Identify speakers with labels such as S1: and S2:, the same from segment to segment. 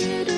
S1: Eis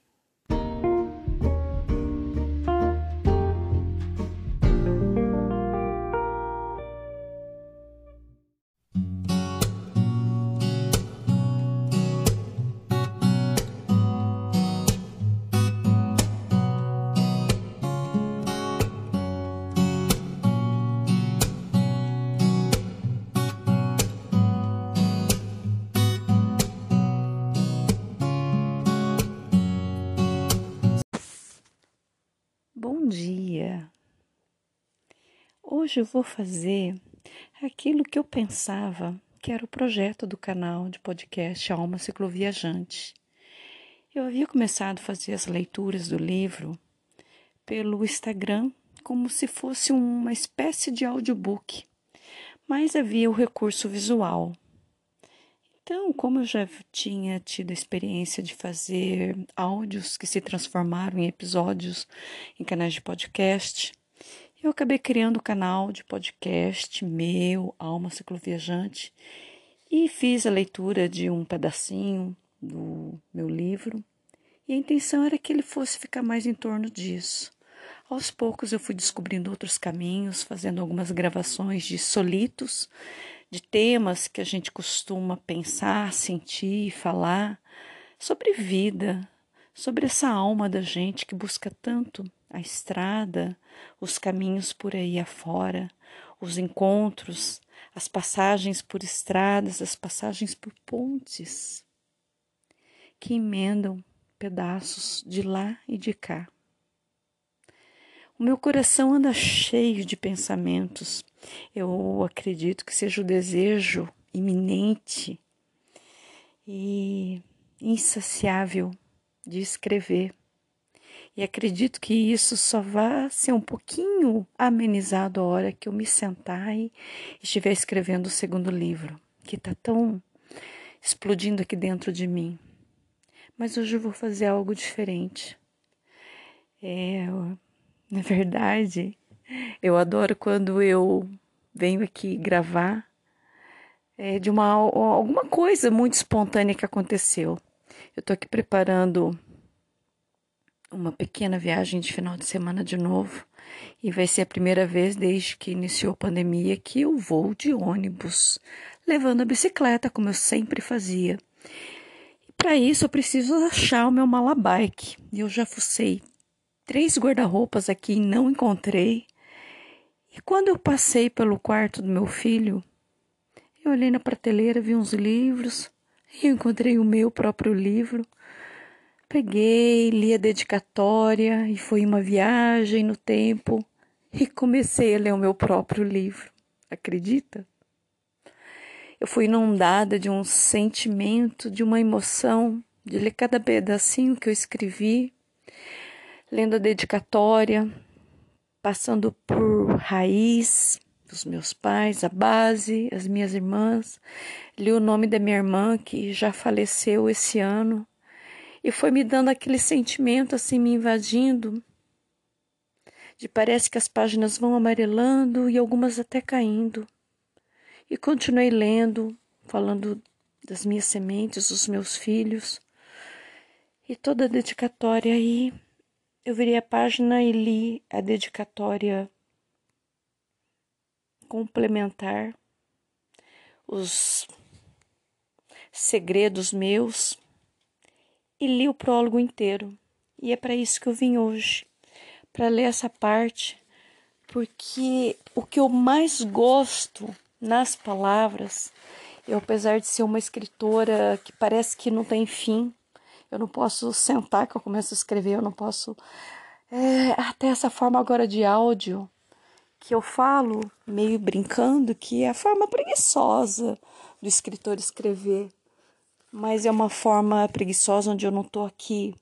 S2: Hoje eu vou fazer aquilo que eu pensava que era o projeto do canal de podcast Alma Cicloviajante. Eu havia começado a fazer as leituras do livro pelo Instagram como se fosse uma espécie de audiobook, mas havia o recurso visual. Então, como eu já tinha tido a experiência de fazer áudios que se transformaram em episódios em canais de podcast, eu acabei criando o canal de podcast meu, Alma Cicloviajante, e fiz a leitura de um pedacinho do meu livro. E a intenção era que ele fosse ficar mais em torno disso. Aos poucos eu fui descobrindo outros caminhos, fazendo algumas gravações de solitos, de temas que a gente costuma pensar, sentir e falar sobre vida, sobre essa alma da gente que busca tanto a estrada, os caminhos por aí afora, os encontros, as passagens por estradas, as passagens por pontes que emendam pedaços de lá e de cá. O meu coração anda cheio de pensamentos. Eu acredito que seja o desejo iminente e insaciável de escrever. Acredito que isso só vai ser um pouquinho amenizado a hora que eu me sentar e estiver escrevendo o segundo livro, que está tão explodindo aqui dentro de mim. Mas hoje eu vou fazer algo diferente. É, na verdade, eu adoro quando eu venho aqui gravar é, de uma alguma coisa muito espontânea que aconteceu. Eu tô aqui preparando uma pequena viagem de final de semana de novo e vai ser a primeira vez desde que iniciou a pandemia que eu vou de ônibus, levando a bicicleta como eu sempre fazia. E para isso eu preciso achar o meu malabike. Eu já fucei três guarda-roupas aqui e não encontrei. E quando eu passei pelo quarto do meu filho, eu olhei na prateleira, vi uns livros e eu encontrei o meu próprio livro. Peguei, li a dedicatória e foi uma viagem no tempo e comecei a ler o meu próprio livro. Acredita? Eu fui inundada de um sentimento, de uma emoção, de ler cada pedacinho que eu escrevi, lendo a dedicatória, passando por raiz dos meus pais, a base, as minhas irmãs. Li o nome da minha irmã que já faleceu esse ano e foi me dando aquele sentimento assim me invadindo. De parece que as páginas vão amarelando e algumas até caindo. E continuei lendo, falando das minhas sementes, dos meus filhos. E toda a dedicatória aí eu virei a página e li a dedicatória complementar, os segredos meus e li o prólogo inteiro. E é para isso que eu vim hoje, para ler essa parte, porque o que eu mais gosto nas palavras, eu apesar de ser uma escritora que parece que não tem fim, eu não posso sentar que eu começo a escrever, eu não posso. É, até essa forma agora de áudio que eu falo, meio brincando, que é a forma preguiçosa do escritor escrever. Mas é uma forma preguiçosa onde eu não estou aqui,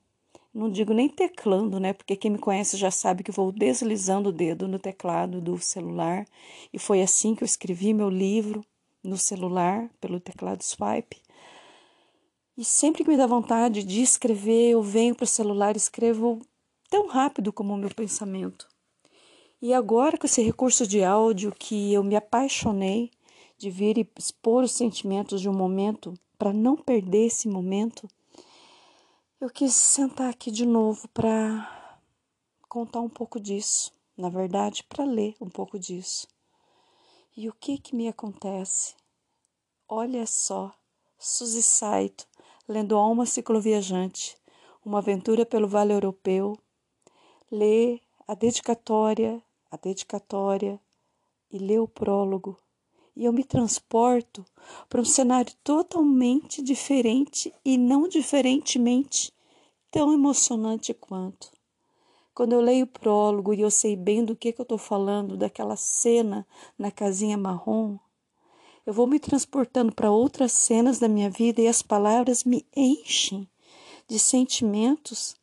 S2: não digo nem teclando, né? Porque quem me conhece já sabe que vou deslizando o dedo no teclado do celular. E foi assim que eu escrevi meu livro no celular, pelo teclado swipe. E sempre que me dá vontade de escrever, eu venho para o celular e escrevo tão rápido como o meu pensamento. E agora, com esse recurso de áudio que eu me apaixonei de vir e expor os sentimentos de um momento, para não perder esse momento, eu quis sentar aqui de novo para contar um pouco disso. Na verdade, para ler um pouco disso. E o que que me acontece? Olha só, Suzy Saito lendo Alma Cicloviajante, uma aventura pelo Vale Europeu, lê a dedicatória, a dedicatória e lê o prólogo. E eu me transporto para um cenário totalmente diferente e não diferentemente tão emocionante quanto. Quando eu leio o prólogo e eu sei bem do que, que eu estou falando, daquela cena na casinha marrom, eu vou me transportando para outras cenas da minha vida e as palavras me enchem de sentimentos,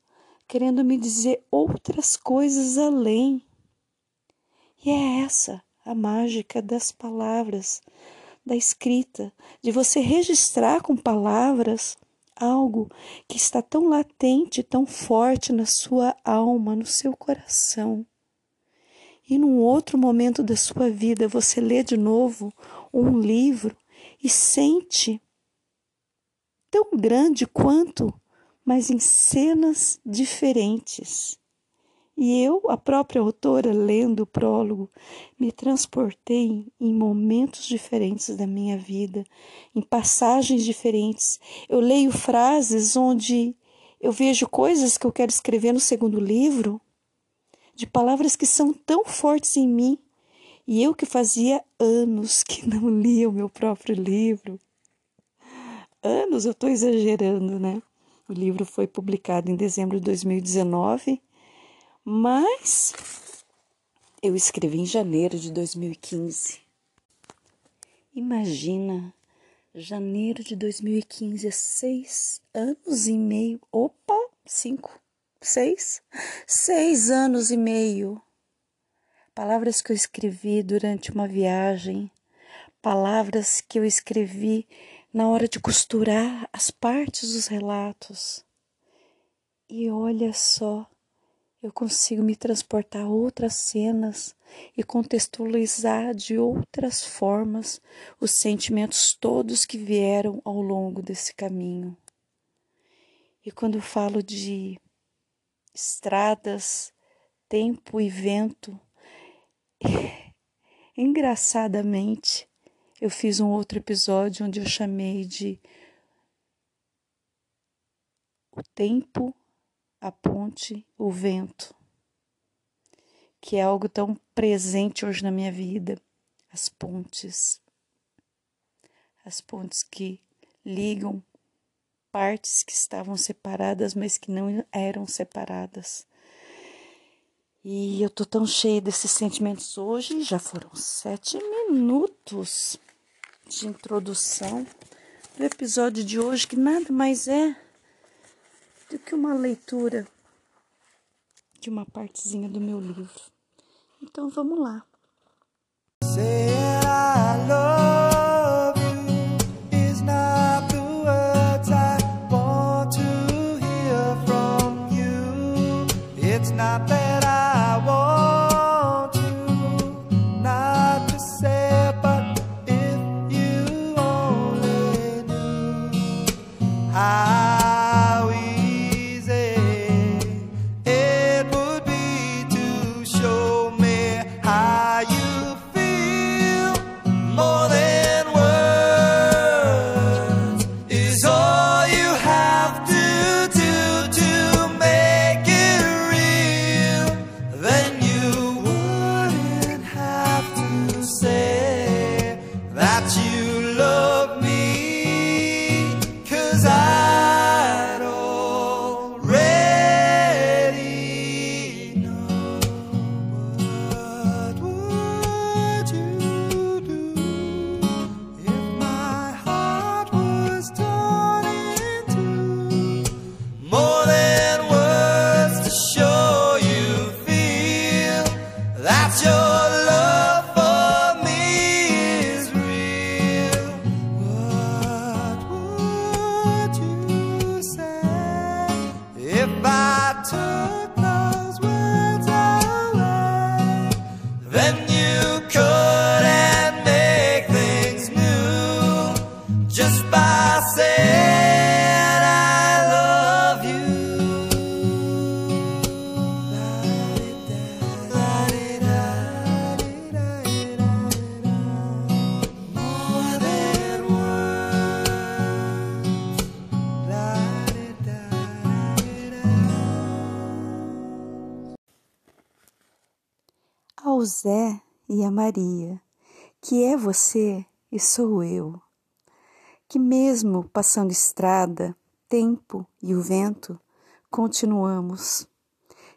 S2: querendo me dizer outras coisas além. E é essa a mágica das palavras, da escrita, de você registrar com palavras algo que está tão latente, tão forte na sua alma, no seu coração. E num outro momento da sua vida você lê de novo um livro e sente tão grande quanto, mas em cenas diferentes. E eu, a própria autora, lendo o prólogo, me transportei em momentos diferentes da minha vida, em passagens diferentes. Eu leio frases onde eu vejo coisas que eu quero escrever no segundo livro, de palavras que são tão fortes em mim e eu que fazia anos que não lia o meu próprio livro. Anos, eu estou exagerando, né? O livro foi publicado em dezembro de 2019, mas eu escrevi em janeiro de 2015. Imagina, janeiro de 2015, seis anos e meio. Opa, cinco, seis, seis anos e meio palavras que eu escrevi durante uma viagem, palavras que eu escrevi
S3: na hora de costurar as partes dos relatos. E olha só, eu consigo me transportar a outras cenas e contextualizar de outras formas os sentimentos todos que vieram ao longo desse caminho. E quando eu falo de estradas, tempo e vento, engraçadamente, eu fiz um outro episódio onde eu chamei de o tempo, a ponte, o vento, que é algo tão presente hoje na minha vida, as pontes. As pontes que ligam partes que estavam separadas, mas que não eram separadas. E eu tô tão cheia desses sentimentos hoje, já foram sete minutos de introdução do episódio de hoje, que nada mais é do que uma leitura de uma partezinha do meu livro. Então vamos lá. Say I love você e sou eu, que mesmo passando estrada, tempo e o vento, continuamos,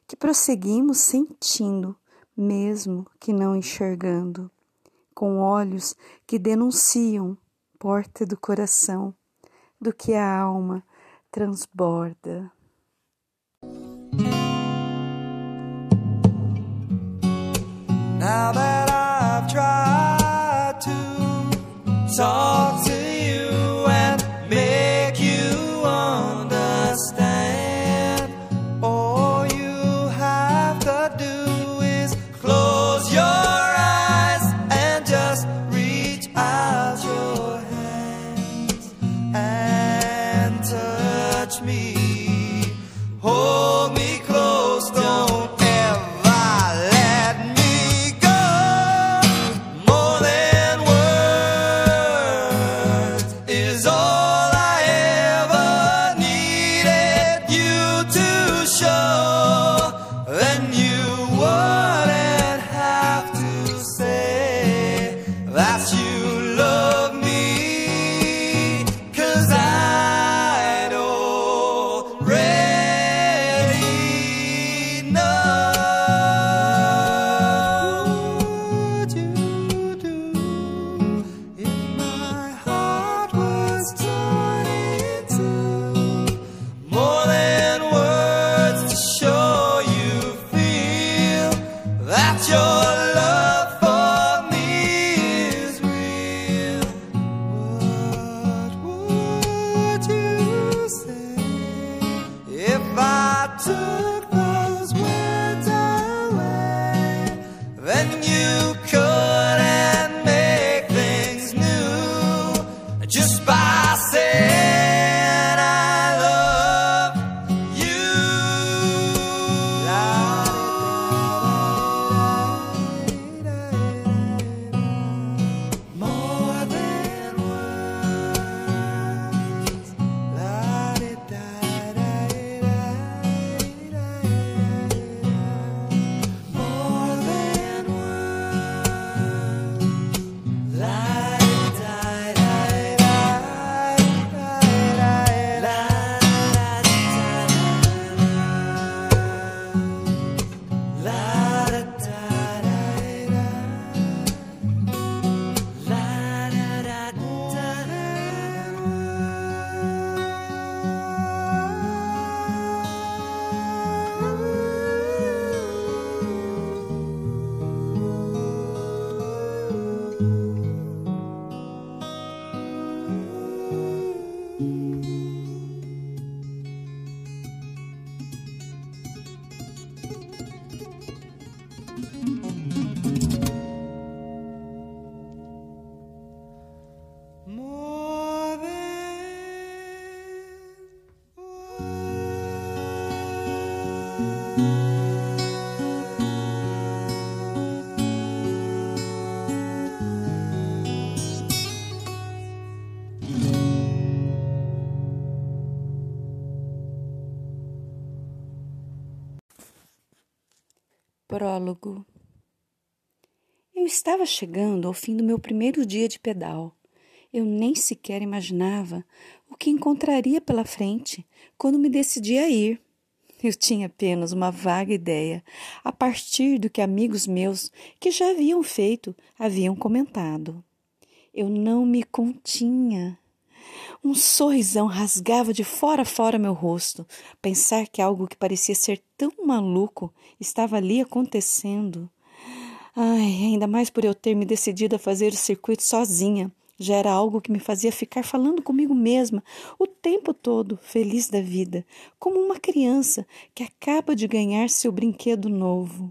S3: que prosseguimos sentindo, mesmo que não enxergando, com olhos que denunciam porta do coração, do que a alma transborda. Now that talk
S2: Prólogo Eu estava chegando ao fim do meu primeiro dia de pedal. Eu nem sequer imaginava o que encontraria pela frente quando me decidi a ir. Eu tinha apenas uma vaga ideia, a partir do que amigos meus que já haviam feito haviam comentado. Eu não me continha. Um sorrisão rasgava de fora a fora meu rosto. Pensar que algo que parecia ser tão maluco estava ali acontecendo. Ai, ainda mais por eu ter me decidido a fazer o circuito sozinha. Já era algo que me fazia ficar falando comigo mesma o tempo todo, feliz da vida, como uma criança que acaba de ganhar seu brinquedo novo.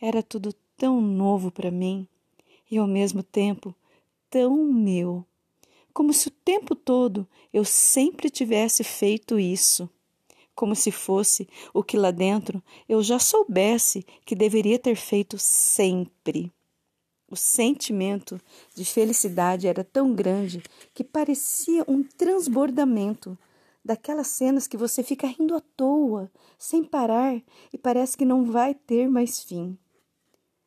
S2: Era tudo tão novo para mim e ao mesmo tempo tão meu, como se o tempo todo eu sempre tivesse feito isso, como se fosse o que lá dentro eu já soubesse que deveria ter feito sempre. O sentimento de felicidade era tão grande que parecia um transbordamento daquelas cenas que você fica rindo à toa, sem parar, e parece que não vai ter mais fim.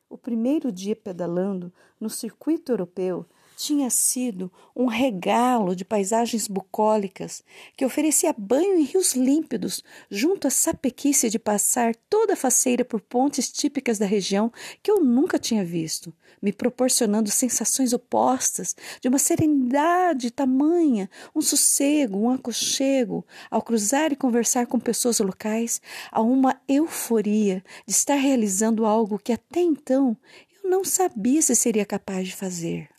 S2: O primeiro dia pedalando no circuito europeu tinha sido um regalo de paisagens bucólicas que oferecia banho em rios límpidos, junto à sapequice de passar toda a faceira por pontes típicas da região que eu nunca tinha visto, me proporcionando sensações opostas de uma serenidade tamanha, um sossego, um aconchego, ao cruzar e conversar com pessoas locais, a uma euforia de estar realizando algo que até então eu não sabia se seria capaz de fazer.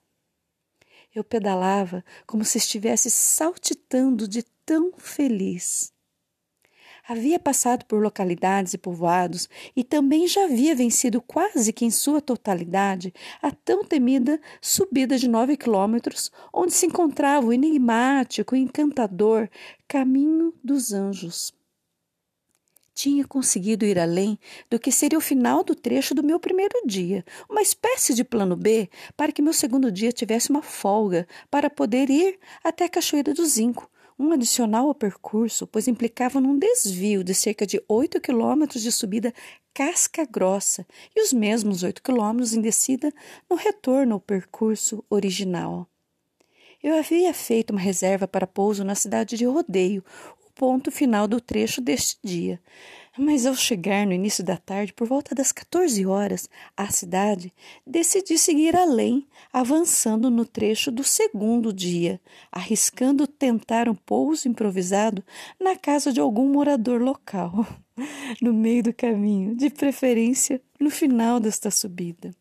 S2: Eu pedalava como se estivesse saltitando de tão feliz. Havia passado por localidades e povoados e também já havia vencido quase que em sua totalidade a tão temida subida de nove quilômetros, onde se encontrava o enigmático e encantador Caminho dos Anjos tinha conseguido ir além do que seria o final do trecho do meu primeiro dia, uma espécie de plano B para que meu segundo dia tivesse uma folga para poder ir até a Cachoeira do Zinco, um adicional ao percurso, pois implicava num desvio de cerca de 8 quilômetros de subida casca grossa e os mesmos 8 quilômetros em descida no retorno ao percurso original. Eu havia feito uma reserva para pouso na cidade de Rodeio, ponto final do trecho deste dia. Mas ao chegar no início da tarde, por volta das 14 horas, à cidade, decidi seguir além, avançando no trecho do segundo dia, arriscando tentar um pouso improvisado na casa de algum morador local, no meio do caminho, de preferência no final desta subida.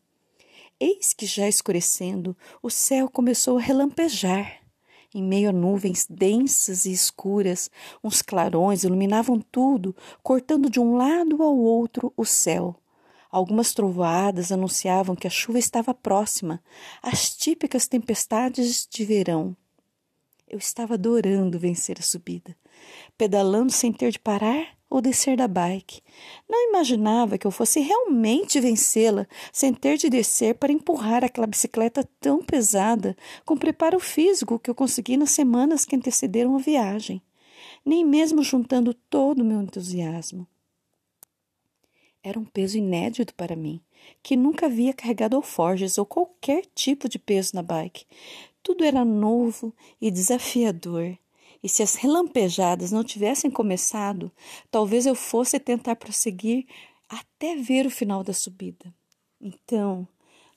S2: Eis que já escurecendo, o céu começou a relampejar em meio a nuvens densas e escuras, uns clarões iluminavam tudo, cortando de um lado ao outro o céu. Algumas trovoadas anunciavam que a chuva estava próxima, as típicas tempestades de verão. Eu estava adorando vencer a subida, pedalando sem ter de parar ou descer da bike. Não imaginava que eu fosse realmente vencê-la sem ter de descer para empurrar aquela bicicleta tão pesada com preparo físico que eu consegui nas semanas que antecederam a viagem, nem mesmo juntando todo o meu entusiasmo. Era um peso inédito para mim, que nunca havia carregado alforjes ou qualquer tipo de peso na bike. Tudo era novo e desafiador. E se as relampejadas não tivessem começado, talvez eu fosse tentar prosseguir até ver o final da subida. Então,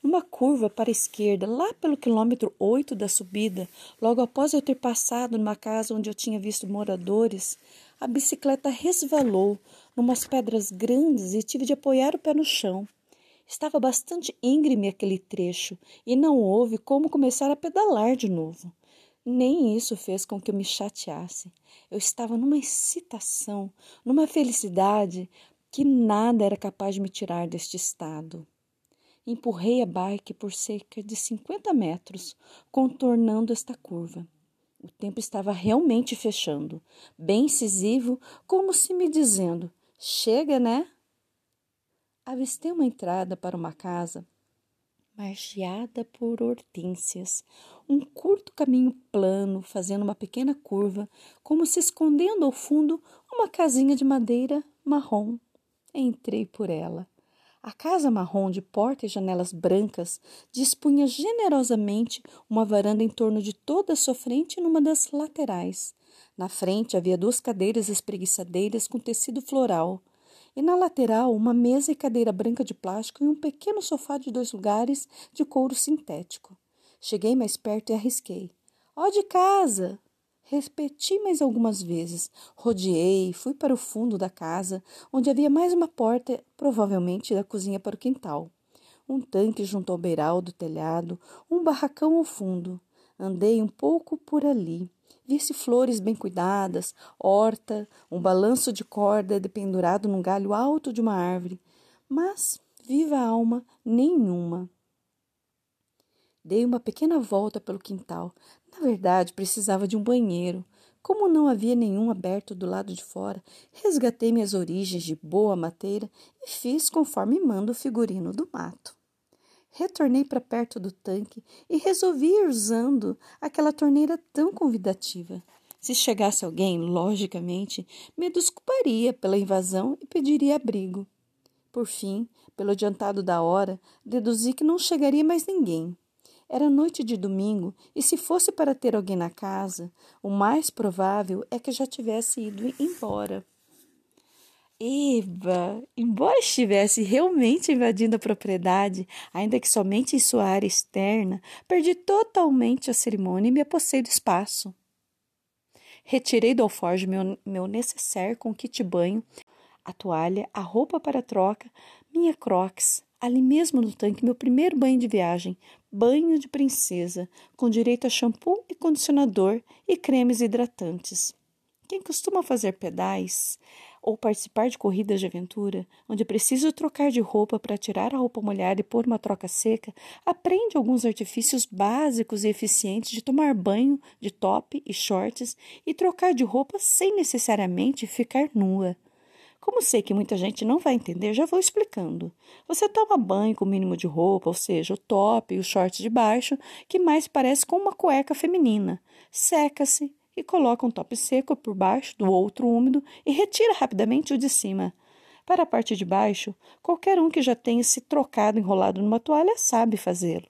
S2: numa curva para a esquerda, lá pelo quilômetro 8 da subida, logo após eu ter passado numa casa onde eu tinha visto moradores, a bicicleta resvalou numas pedras grandes e tive de apoiar o pé no chão. Estava bastante íngreme aquele trecho e não houve como começar a pedalar de novo. Nem isso fez com que eu me chateasse. Eu estava numa excitação, numa felicidade que nada era capaz de me tirar deste estado. Empurrei a bike por cerca de 50 metros, contornando esta curva. O tempo estava realmente fechando, bem incisivo, como se me dizendo: Chega, né? Avistei uma entrada para uma casa margeada por hortênsias, um curto caminho plano, fazendo uma pequena curva, como se escondendo ao fundo uma casinha de madeira marrom. Entrei por ela. A casa marrom de porta e janelas brancas dispunha generosamente uma varanda em torno de toda a sua frente numa das laterais. Na frente havia duas cadeiras espreguiçadeiras com tecido floral, e na lateral uma mesa e cadeira branca de plástico e um pequeno sofá de dois lugares de couro sintético. Cheguei mais perto e arrisquei. Ó de casa! Repeti mais algumas vezes. Rodeei, fui para o fundo da casa, onde havia mais uma porta, provavelmente da cozinha para o quintal. Um tanque junto ao beiral do telhado, um barracão ao fundo. Andei um pouco por ali. Vi-se flores bem cuidadas, horta, um balanço de corda dependurado num galho alto de uma árvore, mas viva alma nenhuma. Dei uma pequena volta pelo quintal. Na verdade, precisava de um banheiro. Como não havia nenhum aberto do lado de fora, resgatei minhas origens de boa mateira e fiz conforme manda o figurino do mato. Retornei para perto do tanque e resolvi ir usando aquela torneira tão convidativa. Se chegasse alguém, logicamente, me desculparia pela invasão e pediria abrigo. Por fim, pelo adiantado da hora, deduzi que não chegaria mais ninguém. Era noite de domingo e, se fosse para ter alguém na casa, o mais provável é que já tivesse ido embora. Eva, embora estivesse realmente invadindo a propriedade, ainda que somente em sua área externa, perdi totalmente a cerimônia e me apossei do espaço. Retirei do alforge meu, meu necessaire com kit banho, a toalha, a roupa para troca, minha crocs, ali mesmo no tanque, meu primeiro banho de viagem, banho de princesa, com direito a shampoo e condicionador e cremes hidratantes. Quem costuma fazer pedais ou participar de corridas de aventura, onde é preciso trocar de roupa para tirar a roupa molhada e pôr uma troca seca, aprende alguns artifícios básicos e eficientes de tomar banho de top e shorts e trocar de roupa sem necessariamente ficar nua. Como sei que muita gente não vai entender, já vou explicando. Você toma banho com o mínimo de roupa, ou seja, o top e o short de baixo, que mais parece com uma cueca feminina. Seca-se, e coloca um top seco por baixo do outro úmido e retira rapidamente o de cima. Para a parte de baixo, qualquer um que já tenha se trocado enrolado numa toalha sabe fazê-lo.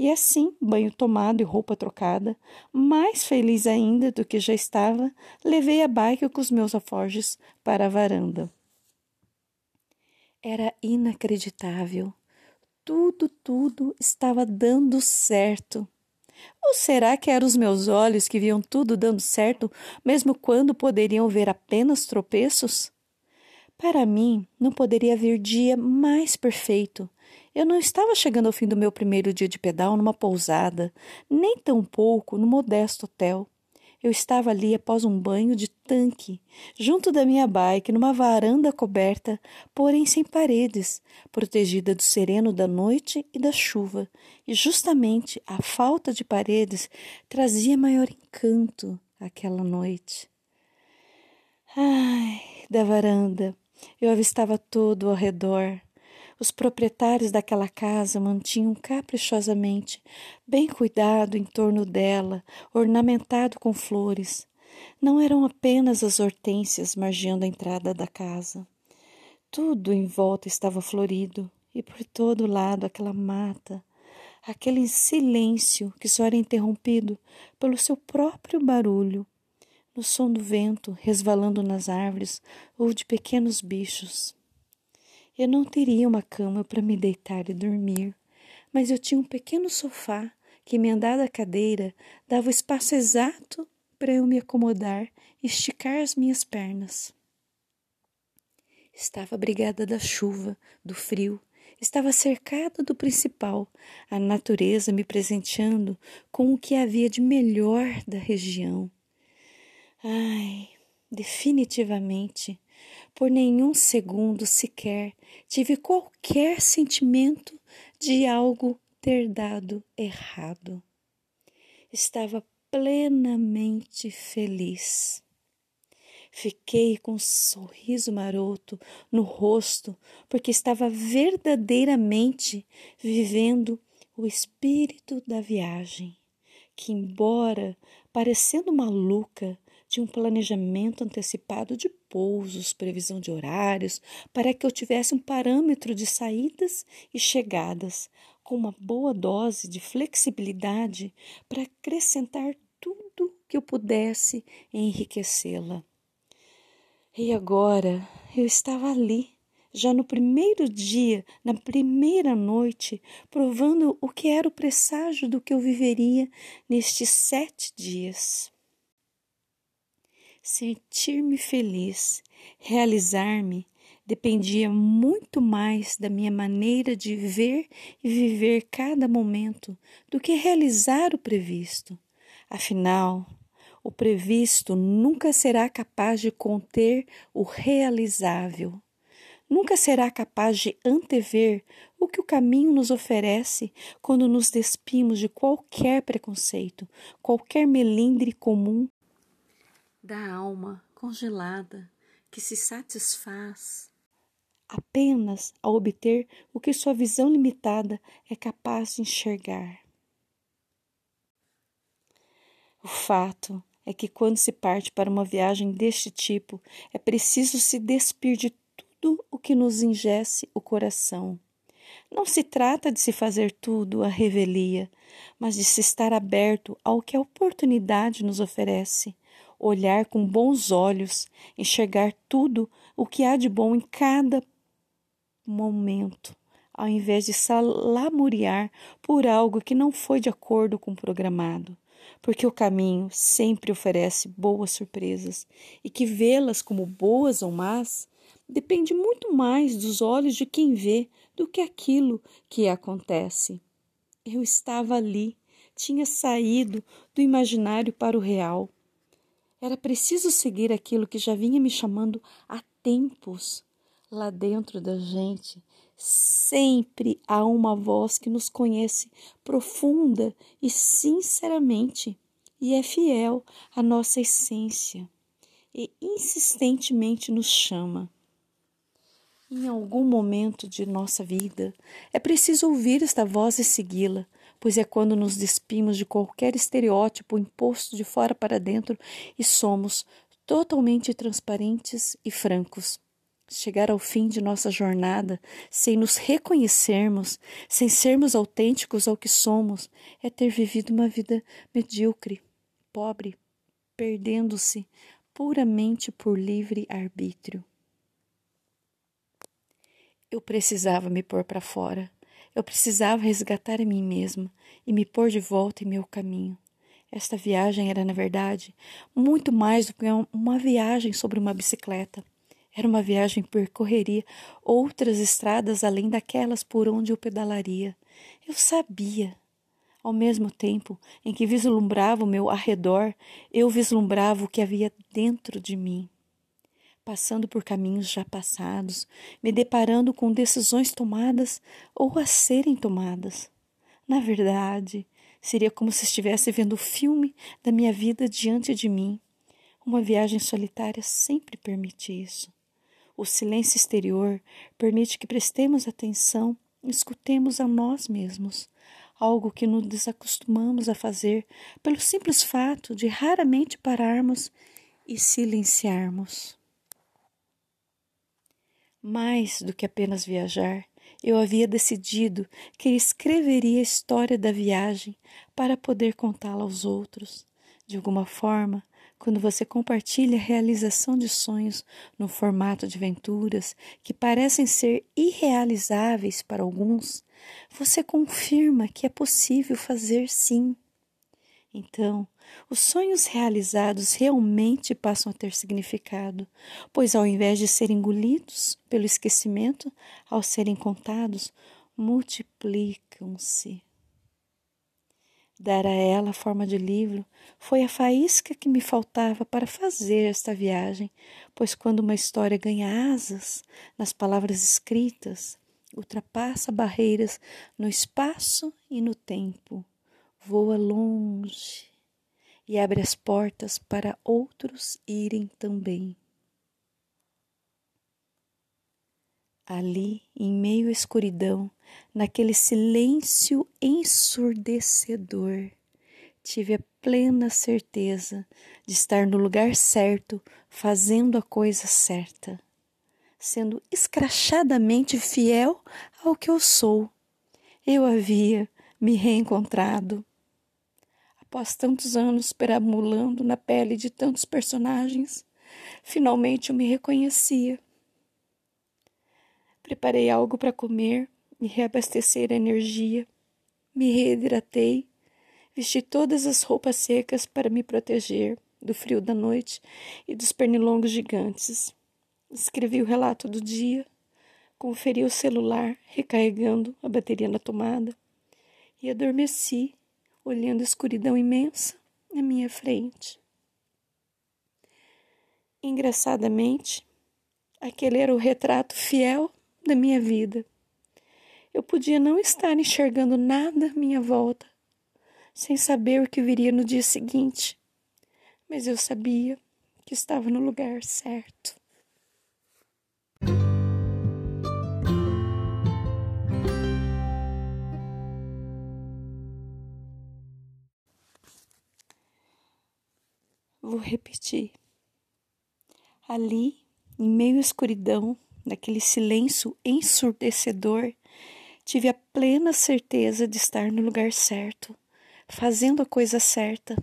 S2: E assim, banho tomado e roupa trocada, mais feliz ainda do que já estava, levei a bike com os meus alforjes para a varanda. Era inacreditável. Tudo, tudo estava dando certo. Ou será que eram os meus olhos que viam tudo dando certo, mesmo quando poderiam ver apenas tropeços? Para mim, não poderia haver dia mais perfeito. Eu não estava chegando ao fim do meu primeiro dia de pedal numa pousada, nem tampouco no modesto hotel. Eu estava ali após um banho de tanque, junto da minha bike, numa varanda coberta, porém sem paredes, protegida do sereno da noite e da chuva, e justamente a falta de paredes trazia maior encanto àquela noite. Ai, da varanda, eu avistava todo ao redor os proprietários daquela casa mantinham caprichosamente bem cuidado em torno dela, ornamentado com flores. Não eram apenas as hortênsias margeando a entrada da casa. Tudo em volta estava florido e por todo lado aquela mata, aquele silêncio que só era interrompido pelo seu próprio barulho, no som do vento resvalando nas árvores ou de pequenos bichos. Eu não teria uma cama para me deitar e dormir, mas eu tinha um pequeno sofá que, emendada à cadeira, dava o espaço exato para eu me acomodar e esticar as minhas pernas. Estava abrigada da chuva, do frio, estava cercada do principal, a natureza me presenteando com o que havia de melhor da região. Ai, definitivamente, por nenhum segundo sequer tive qualquer sentimento de algo ter dado errado. Estava plenamente feliz. Fiquei com um sorriso maroto no rosto, porque estava verdadeiramente vivendo o espírito da viagem, que, embora parecendo maluca de um planejamento antecipado de pousos, previsão de horários, para que eu tivesse um parâmetro de saídas e chegadas, com uma boa dose de flexibilidade para acrescentar tudo que eu pudesse enriquecê-la. E agora eu estava ali, já no primeiro dia, na primeira noite, provando o que era o presságio do que eu viveria nestes sete dias. Sentir-me feliz, realizar-me, dependia muito mais da minha maneira de ver e viver cada momento do que realizar o previsto. Afinal, o previsto nunca será capaz de conter o realizável. Nunca será capaz de antever o que o caminho nos oferece quando nos despimos de qualquer preconceito, qualquer melindre comum da alma congelada que se satisfaz apenas a obter o que sua visão limitada é capaz de enxergar. O fato é que quando se parte para uma viagem deste tipo, é preciso se despir de tudo o que nos ingesse o coração. Não se trata de se fazer tudo à revelia, mas de se estar aberto ao que a oportunidade nos oferece, olhar com bons olhos, enxergar tudo o que há de bom em cada momento, ao invés de salamuriar por algo que não foi de acordo com o programado, porque o caminho sempre oferece boas surpresas e que vê-las como boas ou más depende muito mais dos olhos de quem vê do que aquilo que acontece. Eu estava ali, tinha saído do imaginário para o real. Era preciso seguir aquilo que já vinha me chamando há tempos lá dentro da gente, sempre há uma voz que nos conhece profunda e sinceramente e é fiel à nossa essência e insistentemente nos chama. Em algum momento de nossa vida, é preciso ouvir esta voz e segui-la, pois é quando nos despimos de qualquer estereótipo imposto de fora para dentro e somos totalmente transparentes e francos chegar ao fim de nossa jornada sem nos reconhecermos, sem sermos autênticos ao que somos, é ter vivido uma vida medíocre, pobre, perdendo-se puramente por livre arbítrio. Eu precisava me pôr para fora. Eu precisava resgatar a mim mesma e me pôr de volta em meu caminho. Esta viagem era, na verdade, muito mais do que uma viagem sobre uma bicicleta. Era uma viagem que percorreria outras estradas além daquelas por onde eu pedalaria. Eu sabia. Ao mesmo tempo em que vislumbrava o meu arredor, eu vislumbrava o que havia dentro de mim. Passando por caminhos já passados, me deparando com decisões tomadas ou a serem tomadas. Na verdade, seria como se estivesse vendo o filme da minha vida diante de mim. Uma viagem solitária sempre permite isso. O silêncio exterior permite que prestemos atenção e escutemos a nós mesmos, algo que nos desacostumamos a fazer pelo simples fato de raramente pararmos e silenciarmos. Mais do que apenas viajar, eu havia decidido que escreveria a história da viagem para poder contá-la aos outros. De alguma forma, quando você compartilha a realização de sonhos no formato de aventuras que parecem ser irrealizáveis para alguns, você confirma que é possível fazer sim. Então, os sonhos realizados realmente passam a ter significado, pois ao invés de serem engolidos pelo esquecimento, ao serem contados, multiplicam-se. Dar a ela a forma de livro foi a faísca que me faltava para fazer esta viagem, pois quando uma história ganha asas nas palavras escritas, ultrapassa barreiras no espaço e no tempo, voa longe e abre as portas para outros irem também. Ali, em meio à escuridão, naquele silêncio ensurdecedor, tive a plena certeza de estar no lugar certo, fazendo a coisa certa, sendo escrachadamente fiel ao que eu sou. Eu havia me reencontrado. Após tantos anos perambulando na pele de tantos personagens, finalmente eu me reconhecia. Preparei algo para comer e reabastecer a energia. Me reidratei Vesti todas as roupas secas para me proteger do frio da noite e dos pernilongos gigantes. Escrevi o relato do dia, conferi o celular, recarregando a bateria na tomada, e adormeci, olhando a escuridão imensa à minha frente. Engraçadamente, aquele era o retrato fiel da minha vida. Eu podia não estar enxergando nada à minha volta, sem saber o que viria no dia seguinte, mas eu sabia que estava no lugar certo. Vou repetir. Ali, em meio à escuridão, naquele silêncio ensurdecedor, tive a plena certeza de estar no lugar certo, fazendo a coisa certa,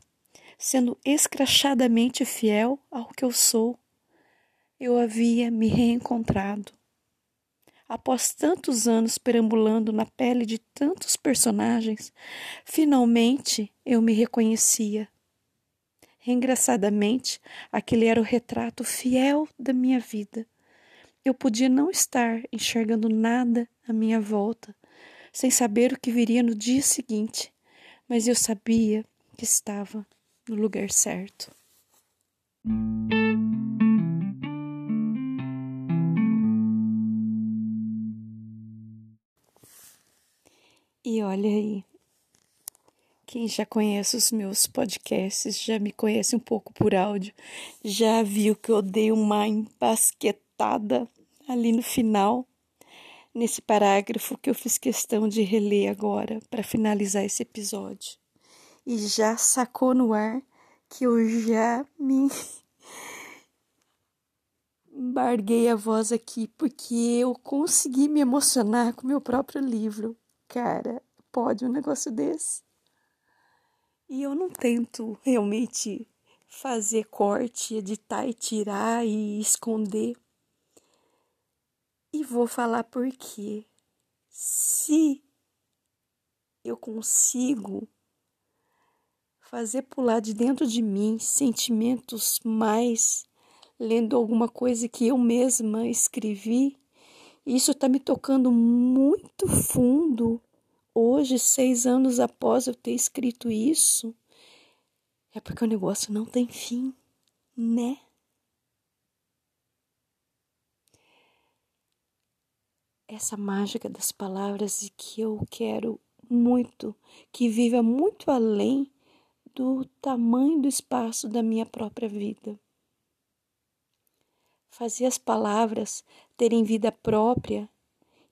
S2: sendo escrachadamente fiel ao que eu sou. Eu havia me reencontrado. Após tantos anos perambulando na pele de tantos personagens, finalmente eu me reconhecia. Engraçadamente, aquele era o retrato fiel da minha vida. Eu podia não estar enxergando nada à minha volta, sem saber o que viria no dia seguinte, mas eu sabia que estava no lugar certo. E olha aí, quem já conhece os meus podcasts, já me conhece um pouco por áudio, já viu que eu dei uma embasquetada ali no final nesse parágrafo que eu fiz questão de reler agora para finalizar esse episódio. E já sacou no ar que eu já me embarguei a voz aqui porque eu consegui me emocionar com meu próprio livro. Cara, pode um negócio desse? E eu não tento realmente fazer corte, editar e tirar e esconder e vou falar por quê. Se eu consigo fazer pular de dentro de mim sentimentos mais lendo alguma coisa que eu mesma escrevi, isso está me tocando muito fundo. Hoje, seis anos após eu ter escrito isso, é porque o negócio não tem fim, né? essa mágica das palavras e que eu quero muito que viva muito além do tamanho do espaço da minha própria vida. Fazer as palavras terem vida própria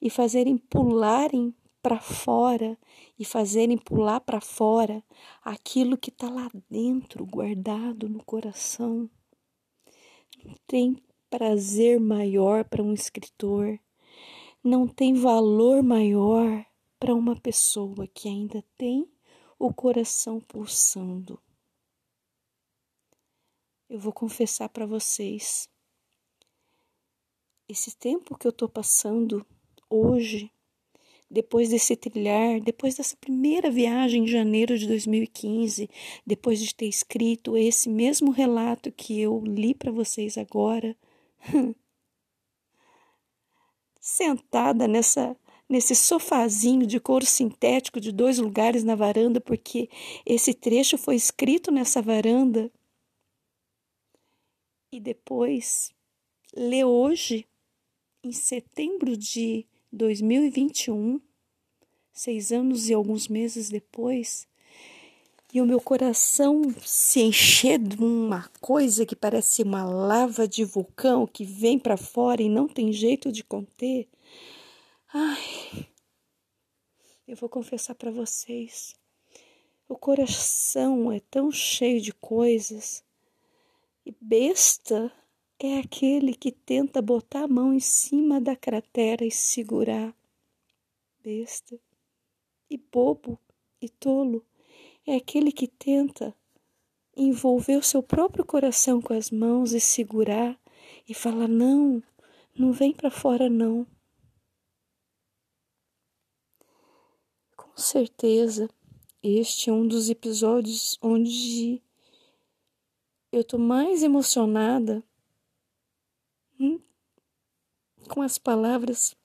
S2: e fazerem pularem para fora e fazerem pular para fora aquilo que está lá dentro, guardado no coração. Não tem prazer maior para um escritor não tem valor maior para uma pessoa que ainda tem o coração pulsando. Eu vou confessar para vocês. Esse tempo que eu estou passando hoje, depois desse trilhar, depois dessa primeira viagem em janeiro de 2015, depois de ter escrito esse mesmo relato que eu li para vocês agora, sentada nessa nesse sofazinho de couro sintético de dois lugares na varanda, porque esse trecho foi escrito nessa varanda. E depois, ler hoje, em setembro de 2021, seis anos e alguns meses depois, e o meu coração se encher de uma coisa que parece uma lava de vulcão que vem para fora e não tem jeito de conter. Ai, eu vou confessar para vocês. O coração é tão cheio de coisas e besta é aquele que tenta botar a mão em cima da cratera e segurar. Besta. E bobo e tolo é aquele que tenta envolver o seu próprio coração com as mãos e segurar e falar: não, não vem para fora, não. Com certeza, este é um dos episódios onde eu tô mais emocionada hum, com as palavras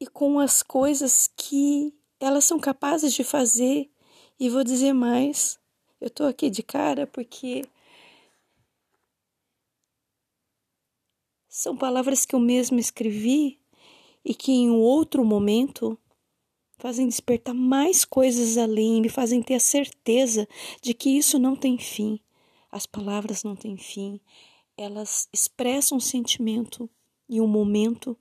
S2: e com as coisas que elas são capazes de fazer. E vou dizer mais, eu tô aqui de cara porque são palavras que eu mesma escrevi e que em um outro momento fazem despertar mais coisas além, me fazem ter a certeza de que isso não tem fim. As palavras não têm fim, elas expressam um sentimento e um momento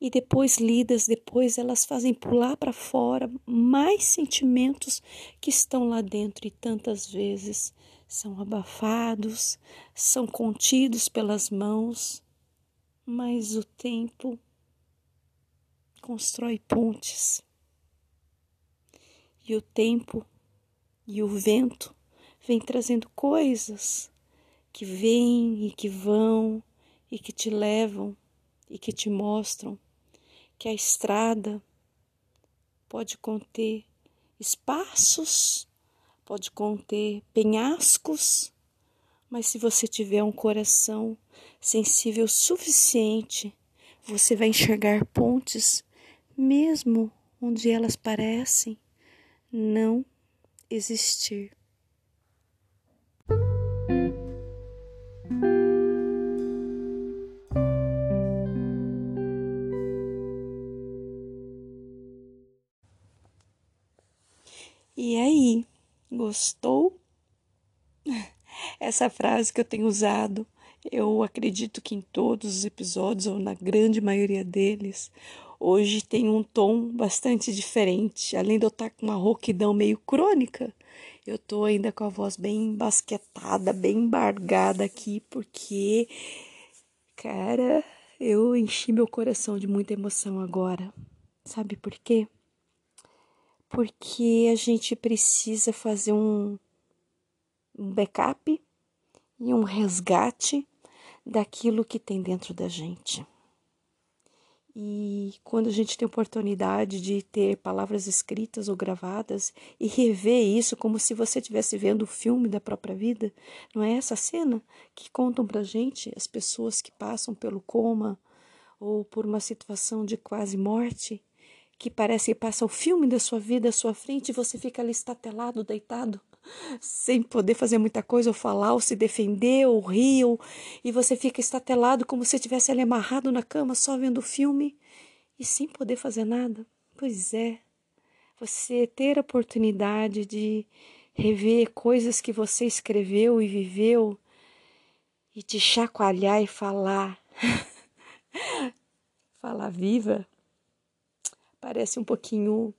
S2: e depois lidas, depois elas fazem pular para fora mais sentimentos que estão lá dentro e tantas vezes são abafados, são contidos pelas mãos, mas o tempo constrói pontes. E o tempo e o vento vem trazendo coisas que vêm e que vão e que te levam e que te mostram que a estrada pode conter espaços, pode conter penhascos, mas se você tiver um coração sensível suficiente, você vai enxergar pontes, mesmo onde elas parecem não existir. Gostou? Essa frase que eu tenho usado, eu acredito que em todos os episódios, ou na grande maioria deles, hoje tem um tom bastante diferente. Além de eu estar com uma rouquidão meio crônica, eu tô ainda com a voz bem basquetada, bem embargada aqui, porque, cara, eu enchi meu coração de muita emoção agora. Sabe por quê? Porque a gente precisa fazer um, backup e um resgate daquilo que tem dentro da gente. E quando a gente tem oportunidade de ter palavras escritas ou gravadas e rever isso como se você estivesse vendo o filme da própria vida, não é essa cena que contam pra gente as pessoas que passam pelo coma ou por uma situação de quase morte, que parece que passa o filme da sua vida à sua frente e você fica ali estatelado, deitado, sem poder fazer muita coisa, ou falar, ou se defender, ou rir, ou... e você fica estatelado como se estivesse ali amarrado na cama só vendo o filme e sem poder fazer nada. Pois é, você ter a oportunidade de rever coisas que você escreveu e viveu e te chacoalhar e falar, falar viva, parece um pouquinho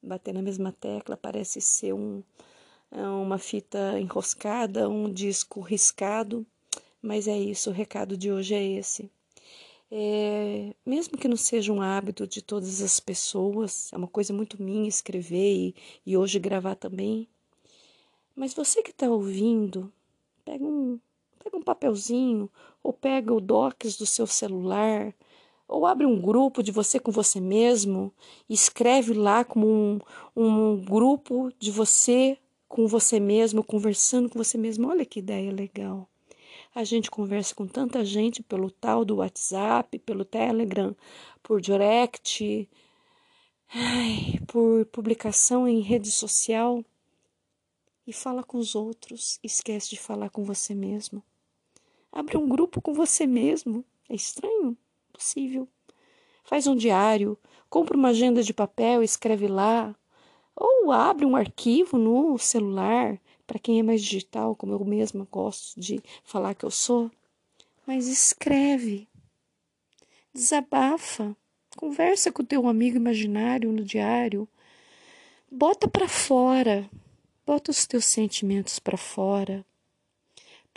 S2: bater na mesma tecla, parece ser um, é uma fita enroscada, um disco riscado, mas é isso, o recado de hoje é esse. É, mesmo que não seja um hábito de todas as pessoas, é uma coisa muito minha escrever e, e hoje gravar também. Mas você que está ouvindo, pega um, pega um papelzinho ou pega o docs do seu celular, ou abre um grupo de você com você mesmo escreve lá como um, um grupo de você com você mesmo, conversando com você mesmo. Olha que ideia legal. A gente conversa com tanta gente pelo tal do WhatsApp, pelo Telegram, por direct, ai, por publicação em rede social e fala com os outros, esquece de falar com você mesmo. Abre um grupo com você mesmo. É estranho? Possível. Faz um diário, compra uma agenda de papel, escreve lá, ou abre um arquivo no celular, para quem é mais digital, como eu mesma gosto de falar que eu sou. Mas escreve, desabafa, conversa com o teu amigo imaginário no diário,
S3: Bota para fora. Bota os teus sentimentos para fora.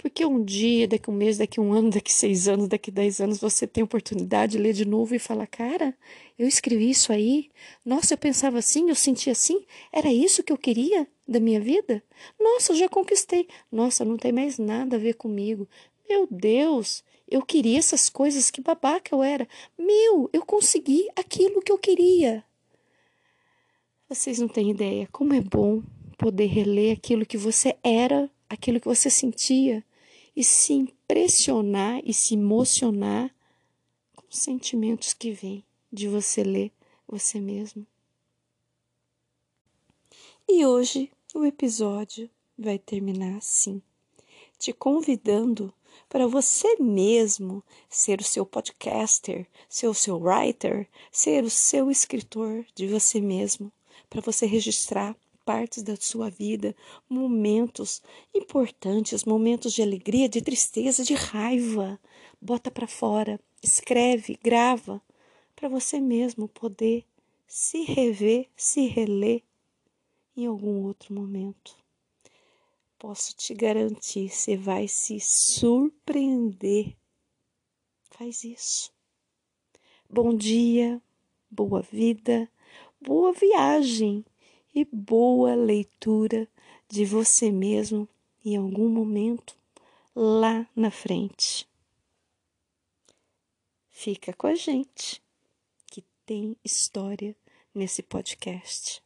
S3: Porque um dia, daqui um mês, daqui um ano, daqui seis anos, daqui dez anos, você tem oportunidade de ler de novo e falar: Cara, eu escrevi isso aí. Nossa, eu pensava assim, eu sentia assim. Era isso que eu queria da minha vida? Nossa, eu já conquistei. Nossa, não tem mais nada a ver comigo. Meu Deus, eu queria essas coisas, que babaca eu era. Meu, eu consegui aquilo que eu queria. Vocês não têm ideia como é bom poder reler aquilo que você era, aquilo que você sentia e se impressionar e se emocionar com os sentimentos que vêm de você ler você mesmo. E hoje o episódio vai terminar assim, te convidando para você mesmo ser o seu podcaster, ser o seu writer, ser o seu escritor de você mesmo, para você registrar partes da sua vida, momentos importantes, momentos de alegria, de tristeza, de raiva. Bota para fora, escreve, grava, para você mesmo poder se rever, se reler em algum outro momento. Posso te garantir, você vai se surpreender. Faz isso. Bom dia, boa vida, boa viagem e boa leitura de você mesmo em algum momento lá na frente. Fica com a gente, que tem história nesse podcast.